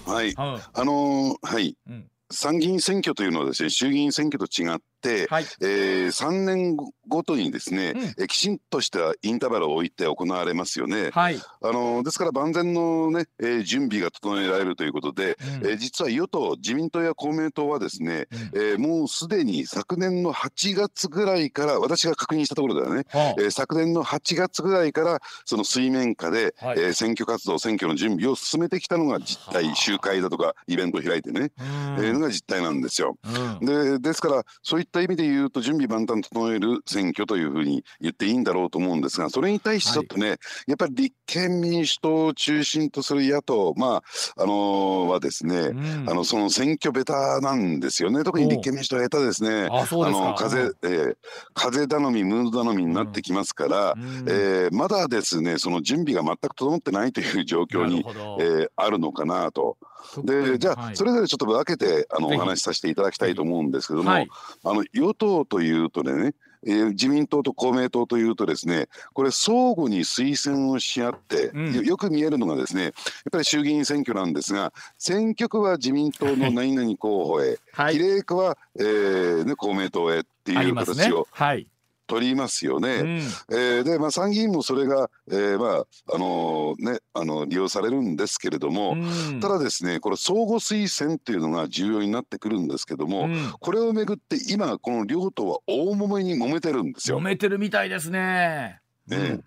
はい、あのー、はい、うん。参議院選挙というのはですね衆議院選挙と違って、はい、えー、3年ごとにですね、うん、えきちんとしたインターバルを置いて行われますよね。はい、あのですから万全のね、えー、準備が整えられるということで、うん、えー、実は与党自民党や公明党はですね、うん、えー、もうすでに昨年の8月ぐらいから私が確認したところではね、はあ、えー、昨年の8月ぐらいからその水面下で、はい、えー、選挙活動選挙の準備を進めてきたのが実態、はあ、集会だとかイベントを開いてね、えー、のが実態なんですよ。でですからそういった意味で言うと準備万端整える選挙というふうに言っていいんだろうと思うんですがそれに対してちょっとね、はい、やっぱり立憲民主党を中心とする野党まああのー、はですね、うん、あのその選挙ベタなんですよね。特に立憲民主党は下手ですね。あの風、えー、風頼みムード頼みになってきますから、うん、えー、まだですねその準備が全く整ってないという状況に、えー、あるのかなと。でじゃあ、それぞれちょっと分けてあのお話しさせていただきたいと思うんですけども、はい、あの与党というとねえー、自民党と公明党というとですねこれ相互に推薦をし合って、うん、よく見えるのがですねやっぱり衆議院選挙なんですが選挙区は自民党の 何々候補へ、はい、比例区は、えーね、公明党へっていう形を、ね。はい、取りますよね。うん、えー、で、まあ、参議院もそれが、えー、まああのー、ね、あの利用されるんですけれども、うん、ただですねこれ相互推薦っていうのが重要になってくるんですけども、うん、これをめぐって今この両党は大揉めに揉めてるんですよ。揉めてるみたいですね。ね、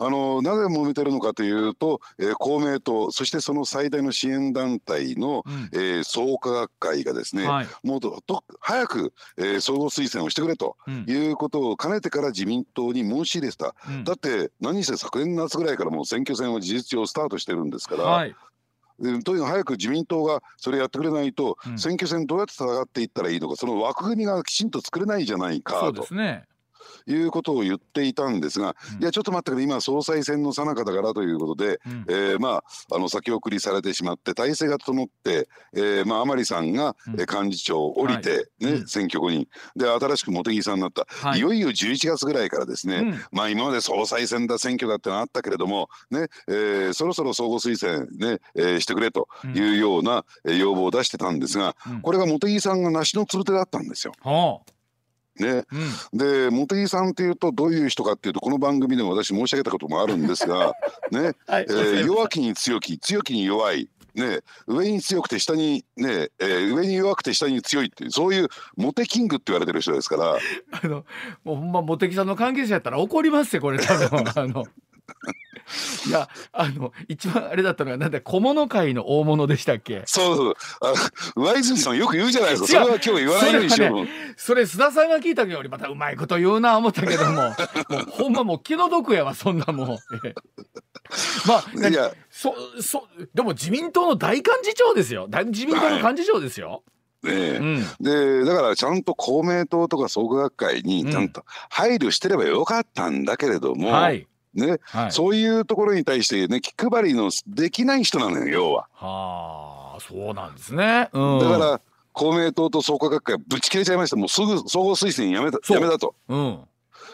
あのなぜ揉めてるのかというと、えー、公明党そしてその最大の支援団体の、うん、えー、創価学会がですね、はい、もっと早く、えー、総合推薦をしてくれということを兼ねてから自民党に申し入れてた、うん、だって何せ昨年夏ぐらいからもう選挙戦は事実上スタートしてるんですから。はい。とにかく早く自民党がそれやってくれないと、うん、選挙戦どうやって戦っていったらいいのかその枠組みがきちんと作れないじゃないかと。そうですねいうことを言っていたんですが、うん、いやちょっと待ってくれ今総裁選の最中だからということで、うん、えー、まああの先送りされてしまって体制が整って、えー、まあ甘利さんが、うん、幹事長を降りてね、はい、選挙後に。で新しく茂木さんになった、はい、いよいよ11月ぐらいからですね、まあ今まで総裁選だ選挙だってのあったけれどもね、えー、そろそろ相互推薦ね、えー、してくれというような、要望を出してたんですが、これが茂木さんが梨のつる手だったんですよ。はあね、うん、で茂木さんっていうとどういう人かっていうとこの番組でも私申し上げたこともあるんですが、ね。はい、えー、弱気に強気強気に弱い。ね、上に強くて下にね、えー、上に弱くて下に強いっていうそういうモテキングって言われてる人ですから。あのもうほんま茂木さんの関係者やったら怒りますよこれ多分。あのいやあの一番あれだったのはなんだ小物界の大物でしたっけ？そうそう。あ上泉さんよく言うじゃないですか。それは今日言わないようにしよう、ね、それ須田さんが聞いたよりまたうまいこと言うな思ったけども もうほんまもう気の毒やわそんなもん。まあいや。そそでも自民党の大幹事長ですよ。大自民党の幹事長ですよ。ね、うん、でだからちゃんと公明党とか創価学会にちゃんと配慮してればよかったんだけれども、うん。はい、ね、はい、そういうところに対してね気配りのできない人なのよ要は。はあそうなんですね。うん、だから公明党と創価学会ぶち切れちゃいましたもうすぐ総合推薦やめたやめたと。うん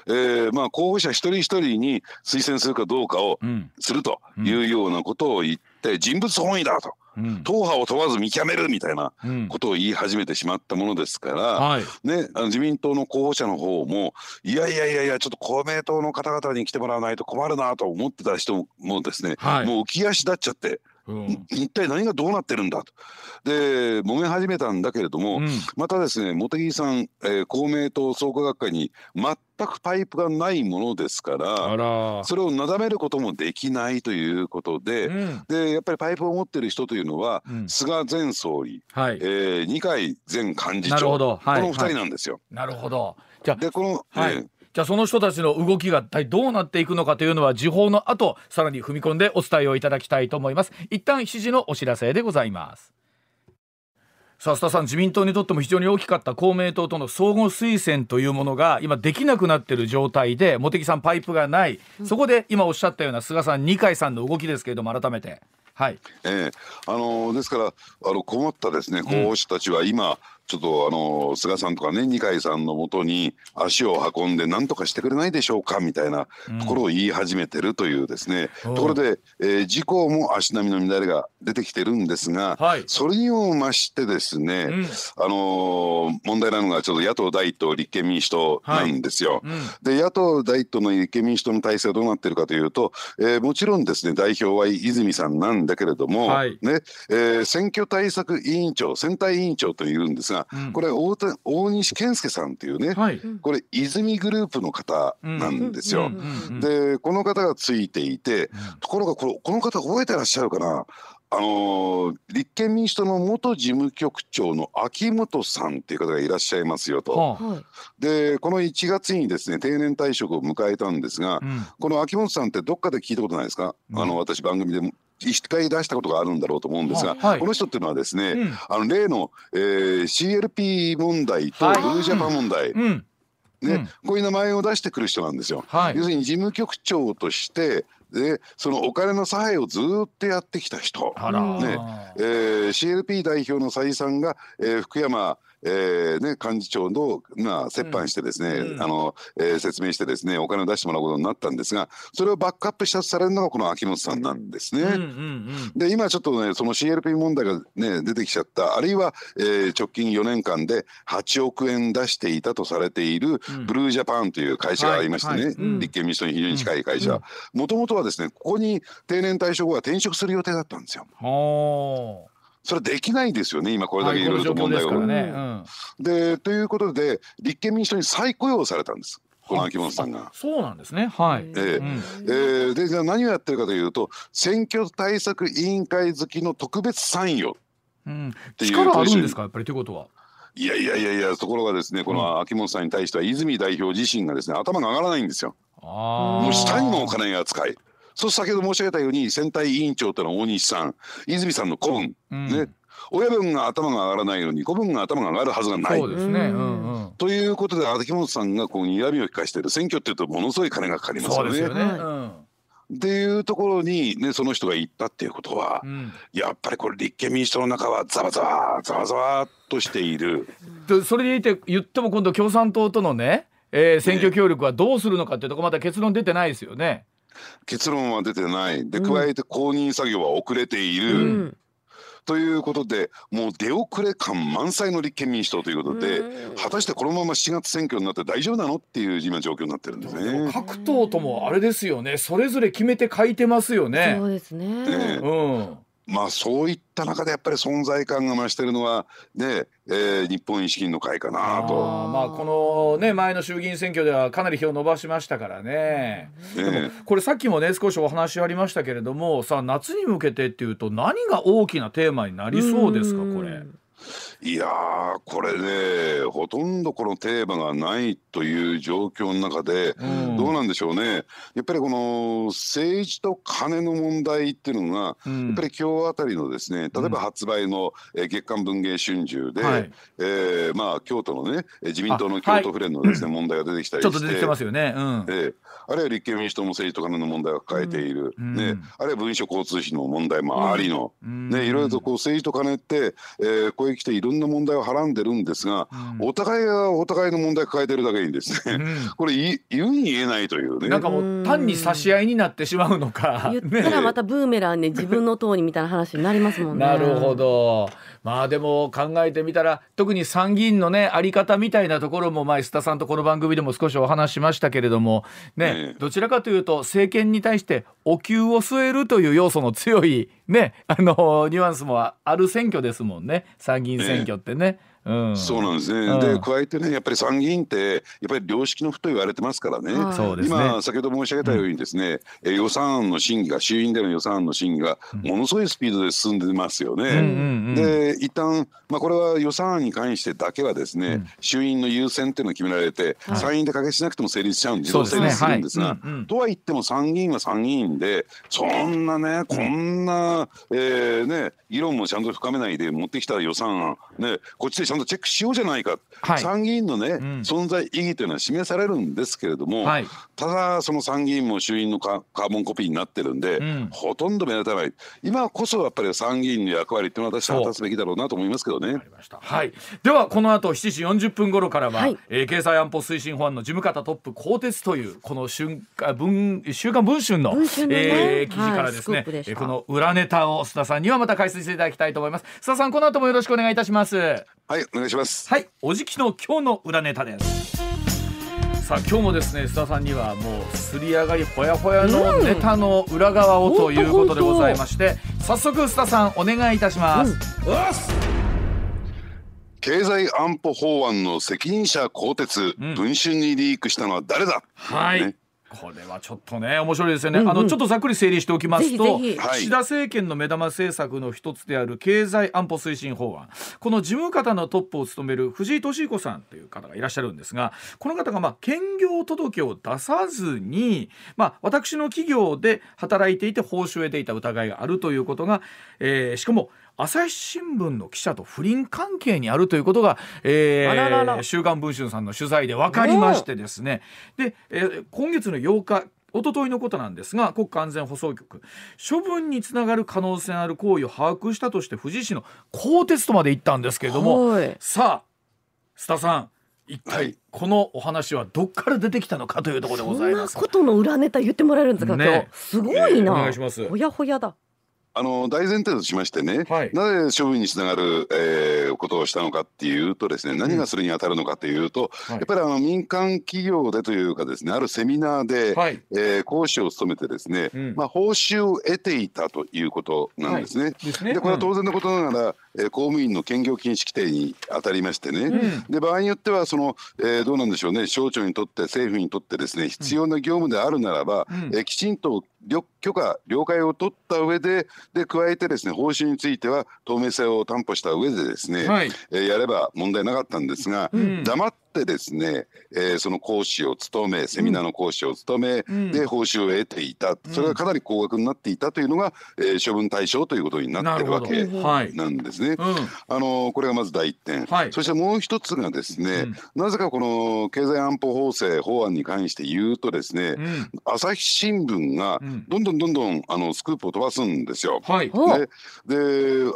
えーまあ、候補者一人一人に推薦するかどうかをするというようなことを言って人物本位だと。党派を問わず見極めるみたいなことを言い始めてしまったものですから、ね、あの自民党の候補者の方もいやいやいやいやちょっと公明党の方々に来てもらわないと困るなと思ってた人もですね、はい、もう浮き足立っちゃって。うん、一体何がどうなってるんだと。で揉め始めたんだけれども、うん、またですね茂木さん、えー、公明党創価学会に全くパイプがないものですからそれをなだめることもできないということでうん、でやっぱりパイプを持ってる人というのは、菅前総理、はい、えー、二階前幹事長、はい、この二人なんですよ。なるほど。じゃでこの、はい、えーじゃあその人たちの動きが一体どうなっていくのかというのは時報の後さらに踏み込んでお伝えをいただきたいと思います。一旦7時のお知らせでございます。さあ須田さん自民党にとっても非常に大きかった公明党との相互推薦というものが今できなくなっている状態で茂木さんパイプがない、そこで今おっしゃったような菅さん二階さんの動きですけれども改めて。はい、えー、あのですからあの困ったですね候補者たちは今、うんちょっとあの菅さんとかね二階さんのもとに足を運んで何とかしてくれないでしょうかみたいなところを言い始めてるというですね、うん、ところで、えー、事故も足並みの乱れが出てきてるんですが、はい、それにも増してですね、うん、あのー、問題なのがちょっと野党第一党立憲民主党なんですよ。はい。うん、で野党第一党の立憲民主党の体制はどうなってるかというと、えー、もちろんですね代表は泉さんなんだけれども、はい、ねえー、選挙対策委員長選対委員長というんですがが、うん、これ大大西健介さんっていうね、はい、これ泉グループの方なんですよ。でこの方がついていてところがこのこの方覚えてらっしゃるかなあのー、立憲民主党の元事務局長の秋元さんっていう方がいらっしゃいますよと。はあ、でこの1月にですね定年退職を迎えたんですが、うん、この秋元さんってどっかで聞いたことないですか、うん、あの私番組で一回出したことがあるんだろうと思うんですが、はい、この人っていうのはですね、うん、あの例の、えー、CLP 問題とブルージャパン問題、はいね、うん、こういう名前を出してくる人なんですよ。はい、要するに事務局長としてでそのお金の差配をずっとやってきた人、ね。えー、CLP 代表の蔡さんが、えー、福山えーね、幹事長の、まあ、折半してですね、うん、あのえー、説明してですねお金を出してもらうことになったんですがそれをバックアップしたされるのがこの秋元さんなんですね。うんうんうん、で今ちょっとねその CLP 問題が、ね、出てきちゃった。あるいは、えー、直近4年間で8億円出していたとされているブルージャパンという会社がありましてね、はいはい、立憲民主党に非常に近い会社。もともとはですねここに定年退職後は転職する予定だったんですよ。それできないですよね今これだけいろいろと問題が、はいねうん、でということで立憲民主党に再雇用されたんです。この秋元さんが。そうなんですね。はい。えー、うん、えー、でじゃあ何をやってるかというと選挙対策委員会好きの特別参与うん、力あるんですか？やっぱりということは。いやいやいやいやところがですねこの秋元さんに対しては泉代表自身がですね頭が上がらないんですよ。もう下にもお金が使い。そう先ほど申し上げたように選対委員長というのは大西さん泉さんの子分、うん、ね親分が頭が上がらないのに子分が頭が上がるはずがない。そうですね、うんうん、ということで秋元さんがこう睨みを利かしている選挙っていうとものすごい金がかかりますよね。そうですよね、うんっていうところに、ね、その人が言ったっていうことは、うん、やっぱりこれ立憲民主党の中はざわざわざわざわとしている。でそれでいて言っても今度共産党とのね、えー、選挙協力はどうするのかっていうとこまだ結論出てないですよね。結論は出てない。で加えて公認作業は遅れている。うん。ということでもう出遅れ感満載の立憲民主党ということで果たしてこのまま7月選挙になって大丈夫なのっていう今状況になってるんですね。各党ともあれですよね。それぞれ決めて書いてますよね。そうですね、ね、うんまあそういった中でやっぱり存在感が増してるのはね、えー、日本維新の会かなと。あまあこのね前の衆議院選挙ではかなり票を伸ばしましたからね。ねこれさっきもね少しお話ありましたけれどもさあ夏に向けてっていうと何が大きなテーマになりそうですかこれ？いやこれねほとんどこのテーマがないという状況の中で、うん、どうなんでしょうね。やっぱりこの政治と金の問題っていうのが、うん、やっぱり今日あたりのですね例えば発売の、え月刊文芸春秋で、はい、えー、まあ、京都のね自民党の京都府連のですね、はい、問題が出てきたりしてちょっと出てきてますよね。うん、えーあるいは立憲民主党も政治と金の問題を抱えている、うん、ね、あるいは文書交通費の問題もありの、うん、ね、いろいろとこう政治と金って、えー、ここへ来ていろんな問題をはらんでるんですが、うん、お互いがお互いの問題を抱えてるだけにですね、これ言うに言えないというね。なんかもう単に差し合いになってしまうのか。言ったらまたブーメランね自分の党にみたいな話になりますもんね。なるほど。まあでも考えてみたら特に参議院のねあり方みたいなところも前須田さんとこの番組でも少しお話しましたけれどもね、どちらかというと政権に対してお給を据えるという要素の強いねあのニュアンスもある選挙ですもんね参議院選挙ってね。そうなんですね、うん、で加えてねやっぱり参議院ってやっぱり良識の府と言われてますからね、はい、今先ほど申し上げたようにですね、うん、予算案の審議が衆院での予算案の審議がものすごいスピードで進んでますよね。で一旦まあこれは予算案に関してだけはですね、うん、衆院の優先っていうのを決められて、はい、参院で可決しなくても成立しちゃうんで自動成立するんですが、とは言っても参議院は参議院でそんなねこんな、えー、ね議論もちゃんと深めないで持ってきた予算案ねこっちでちゃんとチェックしようじゃないか、はい、参議院のね、うん、存在意義というのは示されるんですけれども、はい、ただその参議院も衆院のカーボンコピーになってるんで、うん、ほとんど目立たない。今こそやっぱり参議院の役割っていうのは私は果たすべきだろうなと思いますけどね。はい、ではこの後7時40分頃からは、はい、えー、経済安保推進法案の事務方トップ更迭というこの週文週刊文春の文春の、ね、えー、記事からですね、はい、えー、この裏ネタを須田さんにはまた解説していただきたいと思います。須田さんこの後もよろしくお願いいたしますはいお願いします。はいおじきの今日の裏ネタです。さあ今日もですね須田さんにはもうすり上がりほやほやのネタの裏側をということでございまして、うん、早速須田さんお願いいたします、うん、経済安保法案の責任者更迭、うん、文春にリークしたのは誰だ？はい、ねこれはちょっとね面白いですよね、うんうん、あのちょっとざっくり整理しておきますと岸田政権の目玉政策の一つである経済安保推進法案。この事務方のトップを務める藤井敏彦さんという方がいらっしゃるんですがこの方がまあ兼業届を出さずに、まあ、私の企業で働いていて報酬を得ていた疑いがあるということが、えー、しかも朝日新聞の記者と不倫関係にあるということが、えー、週刊文春さんの取材で分かりましてですねで、えー、今月の8日一昨日のことなんですが国家安全保障局処分につながる可能性のある行為を把握したとして富士市の更迭とまで行ったんですけれどもさあ須田さん一体このお話はどっから出てきたのかというところでございます。そんなことの裏ネタ言ってもらえるんですか、ね、今日すごいな。お願いします。ほやほやだ。あの大前提としましてね、はい、なぜ処分につながる、えー、ことをしたのかっていうとですね何がそれに当たるのかというと、うん、やっぱりあの民間企業でというかですねあるセミナーで、はい、えー、講師を務めてですね、うん、まあ、報酬を得ていたということなんですね。はい、で、ね、これは当然のことながら、えー、公務員の兼業禁止規定に当たりましてね、うん、で場合によってはその、えー、どうなんでしょうね省庁にとって政府にとってですね必要な業務であるならば、うん、えー、きちんと許可了解を取った上でで加えてですね報酬については透明性を担保した上でですね、はい、えー、やれば問題なかったんですが、うん、黙ってですね、えー、その講師を務めセミナーの講師を務め、うん、で報酬を得ていた。それがかなり高額になっていたというのが、えー、処分対象ということになってるわけなんですね。はい。あのこれがまず第一点、はい、そしてもう一つがですね、なぜかこの経済安保法制法案に関して言うとですね、朝日新聞がどんどんどんどんあのスクープを飛ばすんですよ。はい、ね、で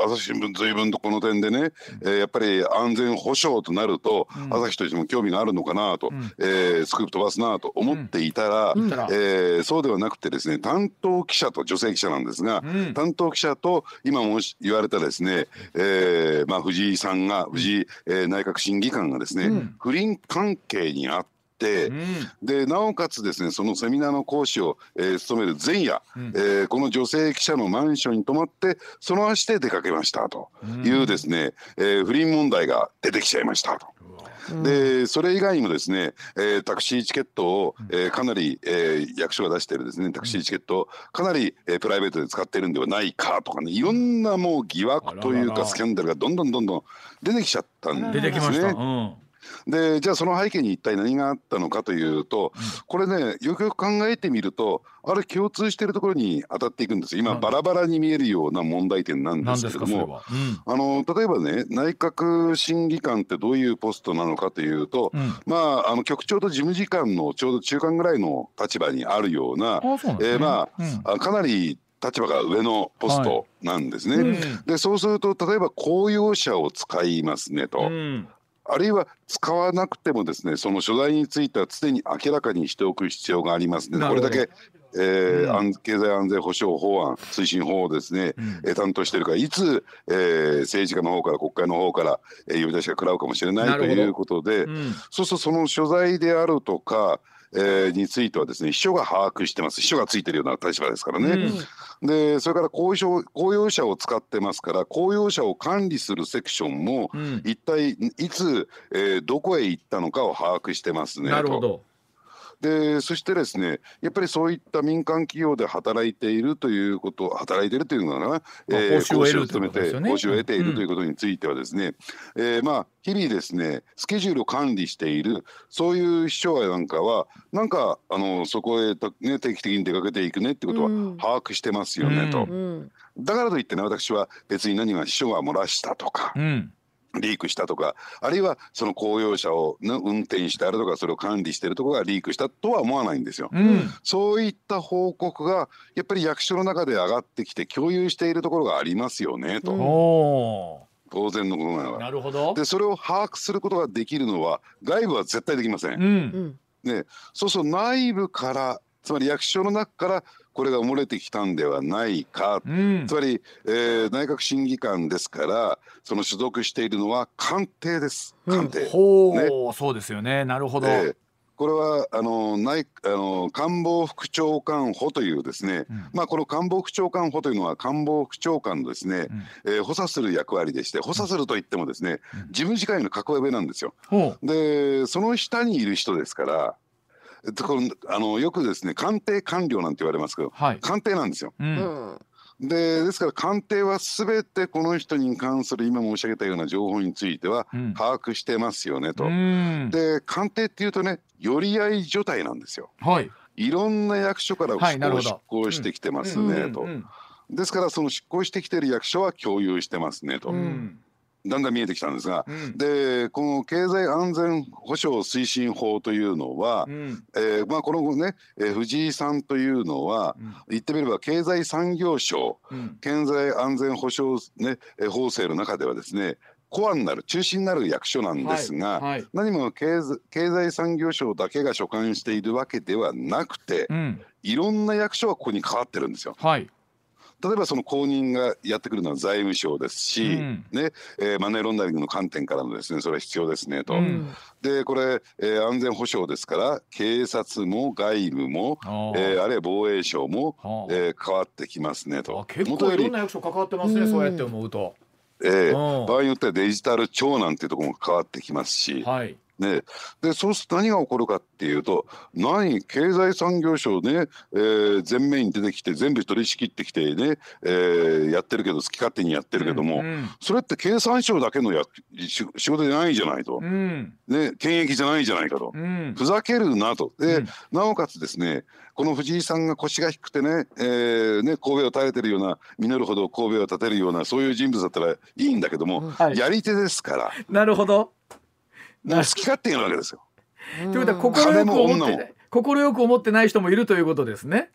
朝日新聞随分とこの点でね、えー、やっぱり安全保障となると、うん、朝日としても興味があるのかなと、うん、えー、スクープ飛ばすなと思っていたら、うん、えー、そうではなくてですね担当記者と女性記者なんですが、担当記者と今も言われたですね、えーまあ、藤井さんが藤井、えー、内閣審議官がですね、不倫関係にあって。、うん、でなおかつですねそのセミナーの講師を、えー、務める前夜、うん、えー、この女性記者のマンションに泊まってその足で出かけましたというですね、うん、えー、不倫問題が出てきちゃいましたと。でそれ以外にもですね、えー、タクシーチケットを、えー、かなり、えー、役所が出しているですねタクシーチケットをかなり、えー、プライベートで使っているんではないかとかねいろんなもう疑惑というかスキャンダルがどんどんどんどん出てきちゃったんですね。でじゃあその背景に一体何があったのかというと、これねよくよく考えてみるとあれ共通しているところに当たっていくんです。今バラバラに見えるような問題点なんですけれども、うん、あの例えばね内閣審議官ってどういうポストなのかというと、うん、まああの局長と事務次官のちょうど中間ぐらいの立場にあるような、ね、えー、まあ、うん、かなり立場が上のポストなんですね。はい。うん、でそうすると例えば公用車を使いますねと。うんあるいは使わなくてもですねその所在については常に明らかにしておく必要がありますのでこれだけえー、うん、経済安全保障法案推進法をですね、うん、担当しているからいつ、えー、政治家の方から国会の方から、えー、呼び出しが食らうかもしれないということで、うん、そうするとその所在であるとかえー、についてはですね秘書が把握してます。秘書がついてるような立場ですからね、うん、でそれから公用公用車を使ってますから公用車を管理するセクションも、うん、一体いつ、えー、どこへ行ったのかを把握してますねなるほどでそしてですねやっぱりそういった民間企業で働いているということ働いているというのはな、えー、報酬を務めて、報酬を得ているということについてはですね、うん、えー、まあ日々ですねスケジュールを管理しているそういう秘書なんかはなんかあのそこへ、ね、定期的に出かけていくねってことは把握してますよね、うん、と、うん、だからといってね私は別に何が秘書が漏らしたとか、うんリークしたとかあるいはその公用車を、ね、運転してあるとかそれを管理しているところがリークしたとは思わないんですよ、うん、そういった報告がやっぱり役所の中で上がってきて共有しているところがありますよねと。うん。当然のことながら。なるほど。でそれを把握することができるのは外部は絶対できません。うん、ね、そうそう内部からつまり役所の中からこれが漏れてきたんではないか、うん、つまり、えー、内閣審議官ですからその所属しているのは官邸です。官邸、うん、ほう、ね、そうですよね。なるほど、えーこれはあの内あの官房副長官補というですね、うん、まあこの官房副長官補というのは官房副長官のですね、うん、えー、補佐する役割でして補佐するといってもですね、うん、事務次官の格上なんですよ。でその下にいる人ですからこのあのよくですね官邸官僚なんて言われますけど、はい、官邸なんですよ。うん。でですから官邸はすべてこの人に関する今申し上げたような情報については把握してますよねと。うん、で官邸っていうとね寄り合い所帯なんですよ。はい、いろんな役所から執行,、執行してきてますねと。ですからその執行してきてる役所は共有してますねと。うんだんだん見えてきたんですが、うん、でこの経済安全保障推進法というのは、うん、えー、まあ、このね、えー、藤井さんというのは、うん、言ってみれば経済産業省、経済安全保障、ね、法制の中ではですねコアになる中心になる役所なんですが、はい。はい、何も経済産業省だけが所管しているわけではなくて、いろんな役所がここに関わってるんですよ。はい例えばその後任がやってくるのは財務省ですし、うん、ねえー、マネーロンダリングの観点からもですねそれは必要ですねと。うん、でこれ、えー、安全保障ですから警察も外務も、えー、あるいは防衛省も、えー、変わってきますねと。結構いろんな役所関わってますね、そうやって思うと。えー、場合によってはデジタル庁なんていうところも変わってきますし、はい、ね、でそうすると何が起こるかっていうと何経済産業省ね、えー、前面に出てきて全部取り仕切ってきてね、えー、やってるけど好き勝手にやってるけども、うんうん、それって経産省だけのや仕事じゃないじゃないと、うん、ね、権益じゃないじゃないかと、うん、ふざけるなと。で、うん、なおかつですねこの藤井さんが腰が低くてね,、えーね、神戸を垂れてるような実るほど神戸を立てるようなそういう人物だったらいいんだけども、はい、やり手ですから。なるほど好き勝手やるわけですよ。ということは快く思って快く思ってない人もいるということですね。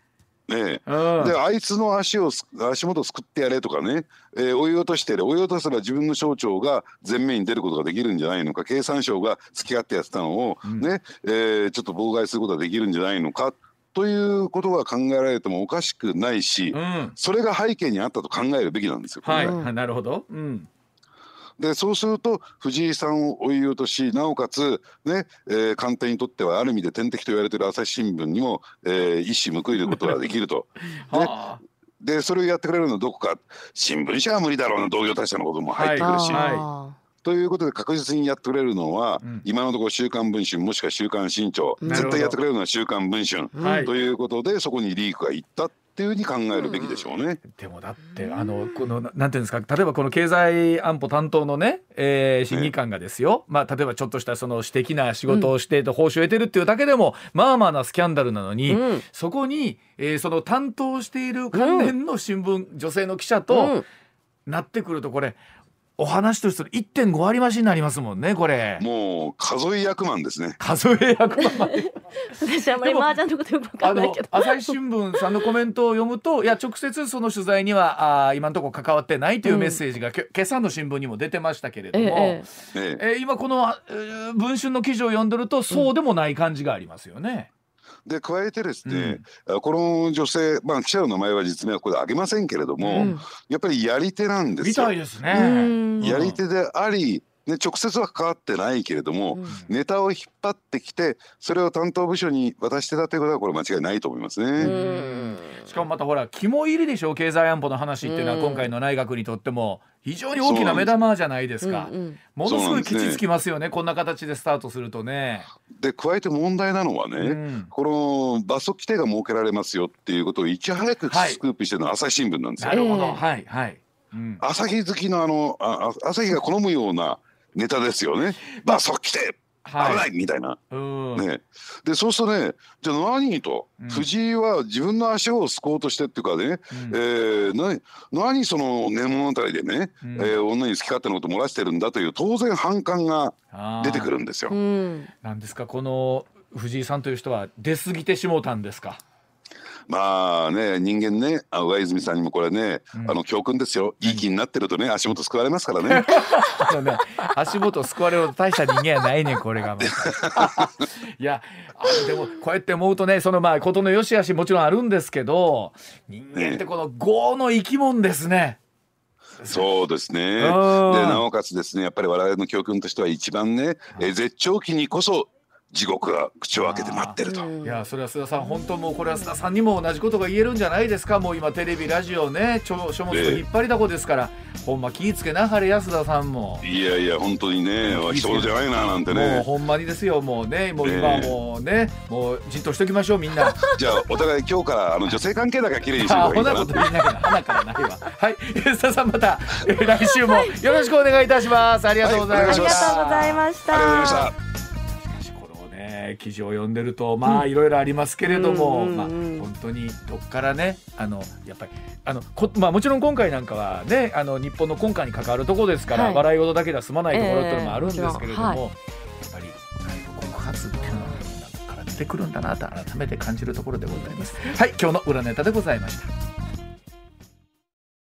ねえ、であいつの足を足元をすくってやれとかね、えー、追い落としてやれ追い落とせば自分の省庁が前面に出ることができるんじゃないのか。経産省が好き勝手やってたのをね、うん、えー、ちょっと妨害することができるんじゃないのかということが考えられてもおかしくないし、うん、それが背景にあったと考えるべきなんですよ。はい、なるほど、うんでそうすると藤井さんを追い落としなおかつね、えー、官邸にとってはある意味で天敵と言われている朝日新聞にも、えー、一矢報いることができると。はあでそれをやってくれるのはどこか新聞社は無理だろうな同業他社のことも入ってくるし。はいということで確実にやってくれるのは、うん、今のところ「週刊文春」もしくは「週刊新潮」絶対やってくれるのは「週刊文春」ということでそこにリークがいったっていうふうに考えるべきでしょうね。うん、でもだってあのこのなんていうんですか例えばこの経済安保担当のね、えー、審議官がですよ、ね、まあ例えばちょっとしたその私的な仕事をして報酬を得てるっていうだけでも、うん、まあまあなスキャンダルなのに、うん、そこに、えー、その担当している関連の新聞、女性の記者と、なってくるとこれお話として1.5割増しになりますもんねこれ。もう数え役満ですね。数え役満。私あんまり麻雀のことよく分かんないけど。朝日新聞さんのコメントを読むといや直接その取材にはあ今のところ関わってないというメッセージが、うん、今朝の新聞にも出てましたけれども、えええー、今この文春の記事を読んでるとそうでもない感じがありますよね。うんで加えてですね、うん、この女性、まあ、記者の名前は実名はここで挙げませんけれども、うん、やっぱりやり手なんですよ。みたいですね。やり手でありね、直接は関わってないけれども、うん、ネタを引っ張ってきてそれを担当部署に渡してたということはこれ間違いないと思いますね。しかもまたほら肝入りでしょ経済安保の話っていうのは今回の内閣にとっても非常に大きな目玉じゃないですか。ものすごいきちつきますよね、ね、こんな形でスタートするとね。で加えて問題なのはね、うん、この罰則規定が設けられますよっていうことをいち早くスクープしてるのは朝日新聞なんですよ。なるほどはいはい。うん、朝日好きのあのあ朝日が好むようなネタですよね。まあ、そっきて危ないみたいな。ね、でそうするとねじゃあ何と、うん、藤井は自分の足をすこうとしてっていうかね、うん、えー、な何その根物語でね、うん、えー、女に好き勝手なこと漏らしてるんだという当然反感が出てくるんですよ。なんですかこの藤井さんという人は出過ぎてしもうたんですか？まあね人間ね上泉さんにもこれね、うん、あの教訓ですよ。いい気になってるとね足元救われますからね。ね。足元救われると大した人間はないねこれが いやあでもこうやって思うとねそのまあことの良し悪しもちろんあるんですけど人間ってこの業の生き物ですね。そうですね。でなおかつですねやっぱり我々の教訓としては一番ね、え絶頂期にこそ地獄が口を開けて待ってると。いやそれは須田さん本当もうこれは須田さんにも同じことが言えるんじゃないですか？もう今テレビラジオね書物の引っ張りだこですから、えー、ほんま気ぃつけなはれ安田さんも。いやいや本当にね一言じゃないななんてね。もうほんまにですよもうね。もう今もうね、えー、もうじっとしときましょうみんな。じゃあお互い今日からあの女性関係だけ綺麗にしてほんな。こと言いながら花からないわはい。須田さんまた来週もよろしくお願いいたします。ありがとうございました、はい、ありがとうございましたありがとうございました記事を読んでるとまあいろいろありますけれども、まあ、本当にどっからねあのやっぱりあのこ、まあ、もちろん今回なんかはねあの日本の根幹に関わるところですから、はい、笑い事だけでは済まないところっていうのもあるんですけれども、えーはい、やっぱり内部告発っていうのはから出てくるんだなと改めて感じるところでございます。はい今日の裏ネタでございました